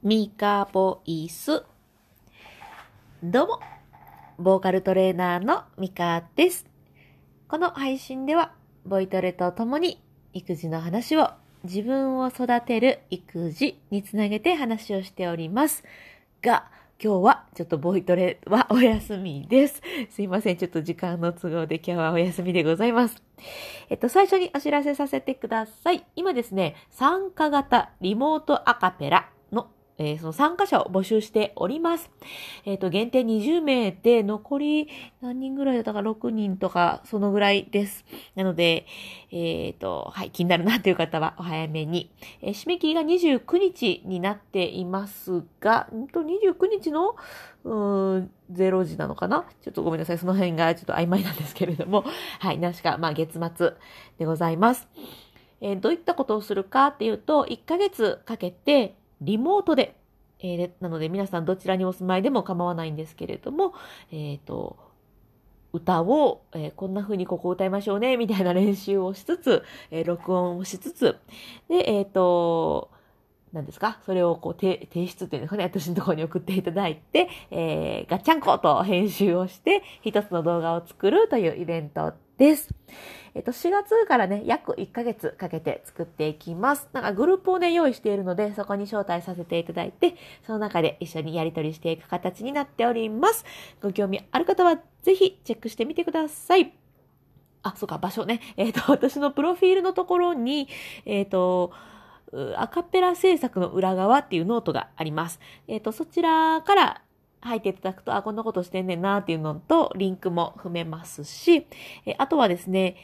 ミカボイス。どうも、ボーカルトレーナーのミカです。この配信では、ボイトレと共に育児の話を自分を育てる育児につなげて話をしております。が、今日はちょっとボイトレはお休みです。すいません。ちょっと時間の都合で今日はお休みでございます。えっと、最初にお知らせさせてください。今ですね、参加型リモートアカペラえーその参加者を募集しております。えっ、と、限定20名で、残り何人ぐらいだったか、6人とか、そのぐらいです。なので、えっ、と、はい、気になるなという方はお早めに。え締め切りが29日になっていますが、んと、29日の、うーん、0時なのかな？ちょっとごめんなさい。その辺がちょっと曖昧なんですけれども、はい、なしか、まあ、月末でございます。えどういったことをするかっていうと、1ヶ月かけてリモートで、えーなので皆さんどちらにお住まいでも構わないんですけれども、えっ、と、歌を、えーこんな風にここ歌いましょうね、みたいな練習をしつつ、えー録音をしつつ、で、えっ、と、何ですか？それをこう提出っていうんですかね、私のところに送っていただいて、えーガッチャンコと編集をして、一つの動画を作るというイベントです。えっと、4月からね、約1ヶ月かけて作っていきます。なんかグループをね、用意しているので、そこに招待させていただいて、その中で一緒にやり取りしていく形になっております。ご興味ある方は、ぜひチェックしてみてください。あ、そうか、場所ね。えっ、と、私のプロフィールのところに、えっ、と、アカペラ制作の裏側っていうノートがあります。えっ、と、そちらから入っていただくと、あ、こんなことしてんねんなっていうのと、リンクも踏めますし、えあとはですね、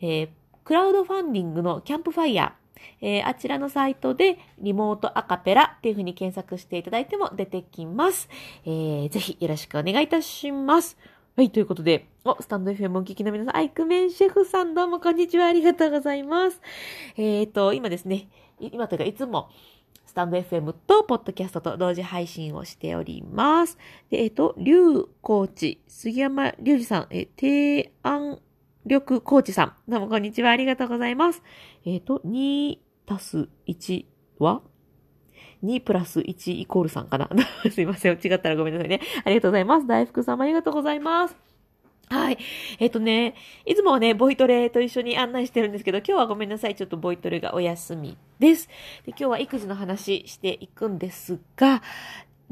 えークラウドファンディングのキャンプファイヤー、えーあちらのサイトでリモートアカペラっていう風に検索していただいても出てきます。えーぜひよろしくお願いいたします。はい、ということで、お、スタンド FM をお聞きの皆さん、アイクメンシェフさんどうもこんにちは、ありがとうございます。えっ、と、今ですね、今というかいつも、スタンド FM とポッドキャストと同時配信をしております。で、えっ、と、リュウコーチ、杉山隆二さん、え、提案力コーチさん、どうもこんにちは、ありがとうございます。えっ、と、2たす1は？2プラス1イコール3かな？すいません。違ったらごめんなさいね。ありがとうございます。大福さんもありがとうございます。はい。えっ、とね、いつもはね、ボイトレと一緒に案内してるんですけど、今日はごめんなさい。ちょっとボイトレがお休みです。で今日は育児の話していくんですが、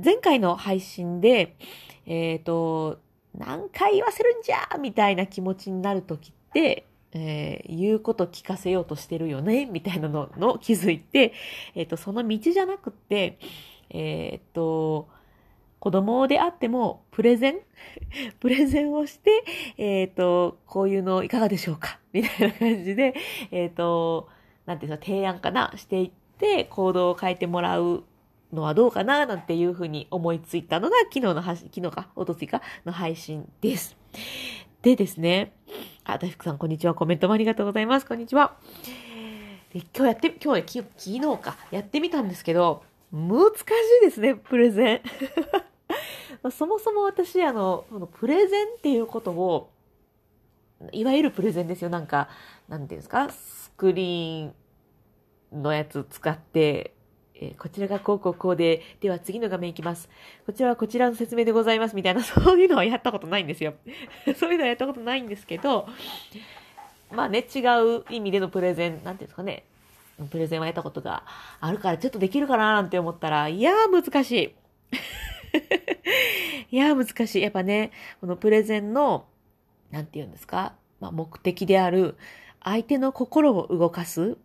前回の配信で、えっ、と、何回言わせるんじゃみたいな気持ちになるときって、えー言うこと聞かせようとしてるよねみたいなのの気づいて、えっ、と、その道じゃなくて、えっ、と、子供であっても、プレゼン？プレゼンをして、えっ、と、こういうのいかがでしょうか？みたいな感じで、えっ、と、なんていうの、提案かな？していって、行動を変えてもらうのはどうかな？なんていうふうに思いついたのが昨日の配信、昨日か、おとついかの配信です。でですね、あ、大福さんこんにちは。コメントもありがとうございます。こんにちは。で今日やって、今日ね、昨日か、やってみたんですけど、難しいですね、プレゼン。そもそも私、あの、このプレゼンっていうことを、いわゆるプレゼンですよ。なんか、なんていうんですか、スクリーンのやつ使って、えーこちらがこうこうこうで、では次の画面いきます。こちらはこちらの説明でございますみたいな、そういうのはやったことないんですよ。そういうのはやったことないんですけど、まあね、違う意味でのプレゼン、なんていうんですかね、プレゼンはやったことがあるから、ちょっとできるかななんて思ったら、いやー難しい。いやー難しい。やっぱね、このプレゼンの、なんていうんですか、まあ、目的である、相手の心を動かす、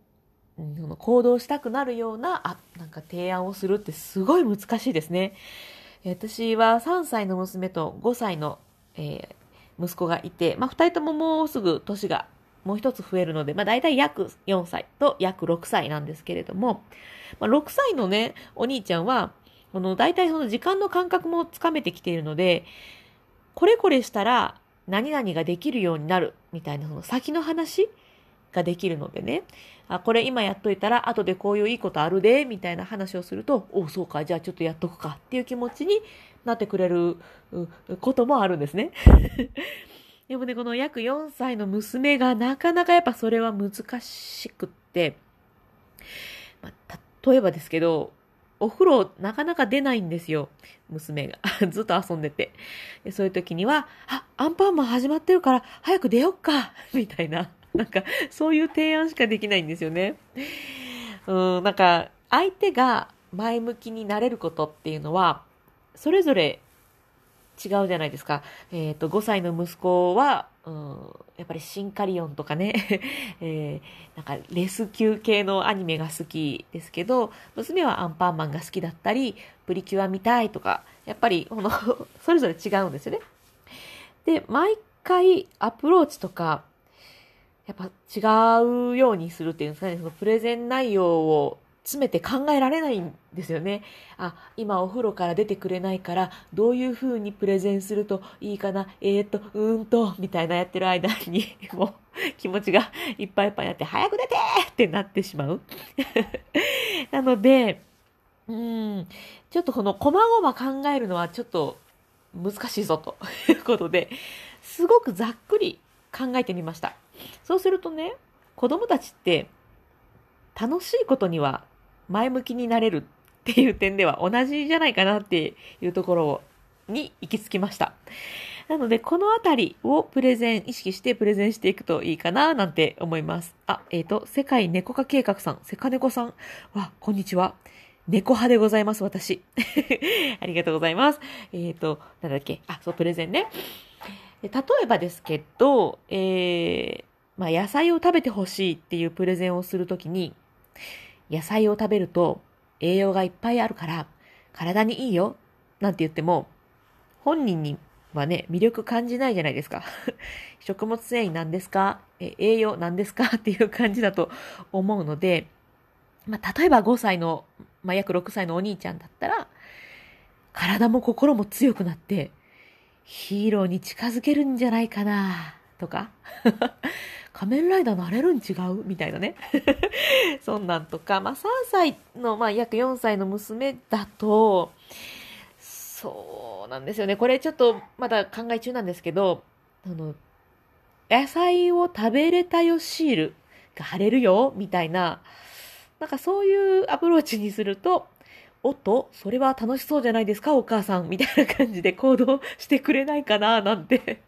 うんその行動したくなるような、あ、なんか提案をするってすごい難しいですね。私は3歳の娘と5歳の、えー息子がいて、まあ、2人とももうすぐ年がもう一つ増えるので、まあ、大体約4歳と約6歳なんですけれども、まあ、6歳のね、お兄ちゃんは、この大体その時間の感覚もつかめてきているので、これこれしたら何々ができるようになるみたいなその先の話ができるのでね、あ、これ今やっといたら後でこういういいことあるで、みたいな話をすると、おそうか、じゃあちょっとやっとくかっていう気持ちになってくれることもあるんですね。でもね、この約4歳の娘がなかなかやっぱそれは難しくって、まあ、例えばですけど、お風呂なかなか出ないんですよ。娘が。ずっと遊んでて。でそういう時には、あ、アンパンマン始まってるから早く出よっか みたいな。なんか、そういう提案しかできないんですよね。うん、なんか、相手が前向きになれることっていうのは、それぞれ違うじゃないですか。えっ、ー、と、5歳の息子は、うん、やっぱりシンカリオンとかね、えー、なんかレスキュー系のアニメが好きですけど、娘はアンパンマンが好きだったり、プリキュア見たいとか、やっぱり、この それぞれ違うんですよね。で、毎回アプローチとか、やっぱ違うようにするっていうんですかね、そのプレゼン内容を詰めて考えられないんですよね。あ、今お風呂から出てくれないから、どういう風にプレゼンするといいかな、えー、っと、うーんと、みたいなやってる間に、もう気持ちがいっぱいいっぱいになって、早く出てってなってしまう。なので、うん、ちょっとこの細々考えるのはちょっと難しいぞと いうことで、すごくざっくり考えてみました。そうするとね、子供たちって楽しいことには前向きになれるっていう点では同じじゃないかなっていうところに行き着きました。なので、このあたりをプレゼン、意識してプレゼンしていくといいかななんて思います。あ、えっ、ー、と、世界猫化計画さん、セカネコさんは、こんにちは。猫派でございます、私。ありがとうございます。えっ、ー、と、なんだっけあ、そう、プレゼンね。例えばですけど、えー、まあ、野菜を食べてほしいっていうプレゼンをするときに、野菜を食べると栄養がいっぱいあるから体にいいよなんて言っても本人にはね、魅力感じないじゃないですか。食物繊維なんですか？え栄養なんですか？っていう感じだと思うので、まあ、例えば5歳の、まあ、約6歳のお兄ちゃんだったら、体も心も強くなって、ヒーローに近づけるんじゃないかな、とか？仮面ライダーなれるん違う？みたいなね。そんなんとか、まあ3歳の、まあ約4歳の娘だと、そうなんですよね。これちょっとまだ考え中なんですけど、あの、野菜を食べれたよシールが貼れるよみたいな、なんかそういうアプローチにすると、おっと、それは楽しそうじゃないですか、お母さん、みたいな感じで行動してくれないかな、なんて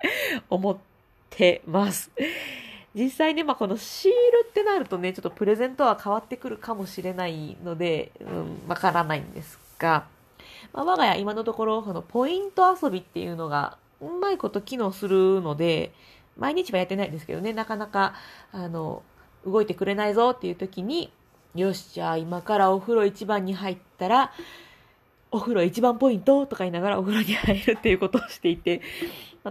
思 ってます。実際ね、まあ、このシールってなるとね、ちょっとプレゼントは変わってくるかもしれないので、うん、わからないんですが、まあ、我が家今のところ、そのポイント遊びっていうのがうまいこと機能するので、毎日はやってないんですけどね、なかなか、あの、動いてくれないぞっていう時に、よし、じゃあ今からお風呂一番に入ったら、お風呂一番ポイントとか言いながらお風呂に入るっていうことをしていて、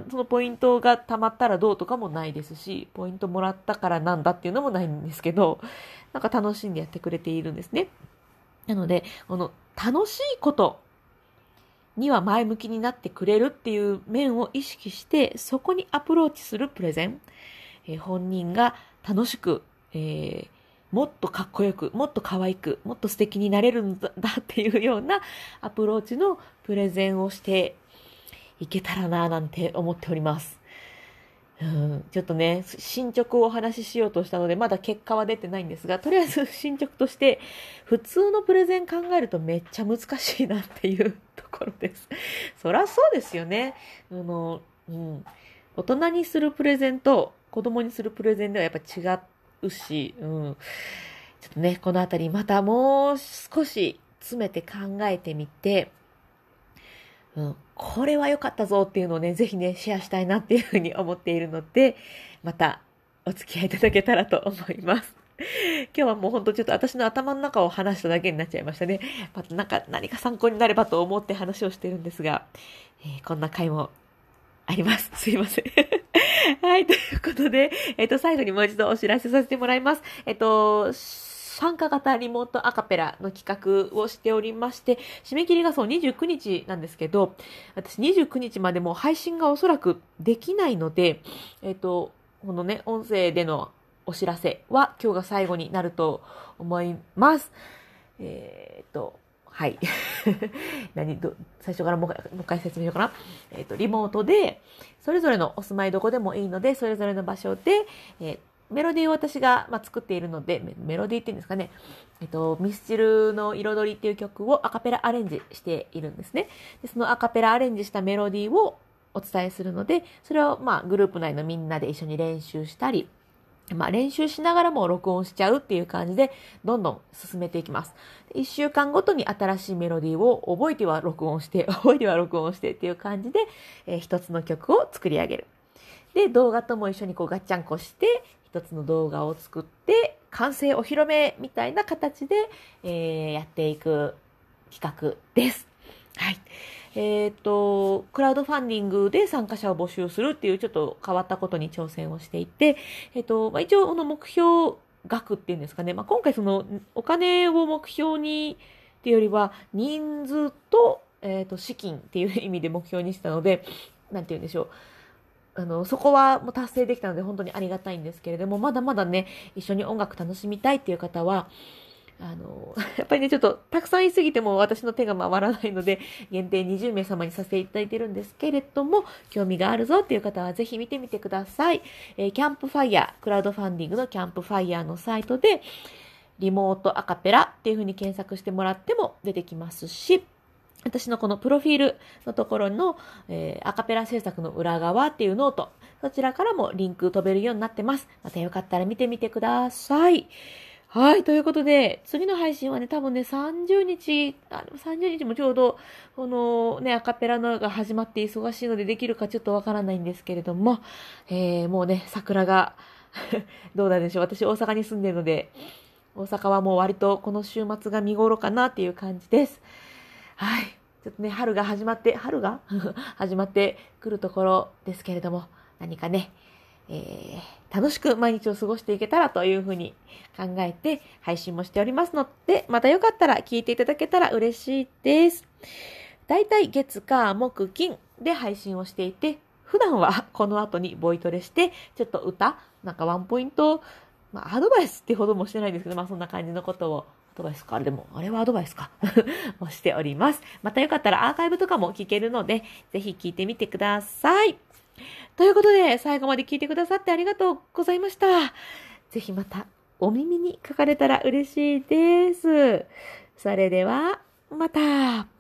そのポイントが溜まったらどうとかもないですし、ポイントもらったからなんだっていうのもないんですけど、なんか楽しんでやってくれているんですね。なので、この楽しいことには前向きになってくれるっていう面を意識して、そこにアプローチするプレゼン。えー、本人が楽しく、えー、もっとかっこよく、もっと可愛く、もっと素敵になれるんだっていうようなアプローチのプレゼンをしていけたらなぁなんて思っております。うん、ちょっとね、進捗をお話ししようとしたので、まだ結果は出てないんですが、とりあえず 進捗として、普通のプレゼン考えるとめっちゃ難しいなっていうところです。そらそうですよね。あの、うん。大人にするプレゼンと子供にするプレゼンではやっぱ違っうし、うん。ちょっとね、このあたりまたもう少し詰めて考えてみて、うん、これは良かったぞっていうのをね、ぜひね、シェアしたいなっていうふうに思っているので、またお付き合いいただけたらと思います。今日はもうほんとちょっと私の頭の中を話しただけになっちゃいましたね。またなんか何か参考になればと思って話をしてるんですが、えー、こんな回もあります。すいません。はい、ということで、えっ、と、最後にもう一度お知らせさせてもらいます。えっ、と、参加型リモートアカペラの企画をしておりまして、締め切りがそう29日なんですけど、私29日までも配信がおそらくできないので、えっ、と、このね、音声でのお知らせは今日が最後になると思います。えっ、と、はい。何ど、最初からもう一回説明しようかな。えっ、ー、と、リモートで、それぞれのお住まいどこでもいいので、それぞれの場所で、えーメロディーを私が、まあ、作っているのでメ、ロディーっていうんですかね、えっと、ミスチルの彩りっていう曲をアカペラアレンジしているんですね。でそのアカペラアレンジしたメロディーをお伝えするので、それをまあグループ内のみんなで一緒に練習したり、まあ練習しながらも録音しちゃうっていう感じで、どんどん進めていきます。一週間ごとに新しいメロディーを覚えては録音して、覚えては録音してっていう感じで、えー、一つの曲を作り上げる。で、動画とも一緒にこうガッチャンコして、一つの動画を作って、完成お披露目みたいな形で、えー、やっていく企画です。はい。えっ、ー、と、クラウドファンディングで参加者を募集するっていうちょっと変わったことに挑戦をしていて、えっ、ー、と、まあ、一応、この目標額っていうんですかね、まあ、今回そのお金を目標にっていうよりは人数と、えっ、ー、と、資金っていう意味で目標にしたので、なんて言うんでしょう。あの、そこはもう達成できたので本当にありがたいんですけれども、まだまだね、一緒に音楽楽しみたいっていう方は、あの、やっぱりね、ちょっとたくさん言いすぎても私の手が回らないので、限定20名様にさせていただいてるんですけれども、興味があるぞっていう方はぜひ見てみてください。えー、キャンプファイヤー、クラウドファンディングのキャンプファイヤーのサイトで、リモートアカペラっていう風に検索してもらっても出てきますし、私のこのプロフィールのところの、えー、アカペラ制作の裏側っていうノート、そちらからもリンク飛べるようになってます。またよかったら見てみてください。はい。ということで、次の配信はね、多分ね、30日、あ30日もちょうど、このね、アカペラのが始まって忙しいのでできるかちょっとわからないんですけれども、えー、もうね、桜が どうなんでしょう。私大阪に住んでるので、大阪はもう割とこの週末が見頃かなっていう感じです。はい。ちょっとね、春が始まって、春が？始まってくるところですけれども、何かね、えー、楽しく毎日を過ごしていけたらというふうに考えて配信もしておりますので、またよかったら聞いていただけたら嬉しいです。だいたい月、火、木、金で配信をしていて、普段はこの後にボイトレして、ちょっと歌、なんかワンポイント、まあアドバイスってほどもしてないんですけど、まあそんな感じのことをアドバイスかでも、あれはアドバイスかをしております。またよかったらアーカイブとかも聞けるので、ぜひ聞いてみてください。ということで、最後まで聞いてくださってありがとうございました。ぜひまたお耳に書かれたら嬉しいです。それでは、また。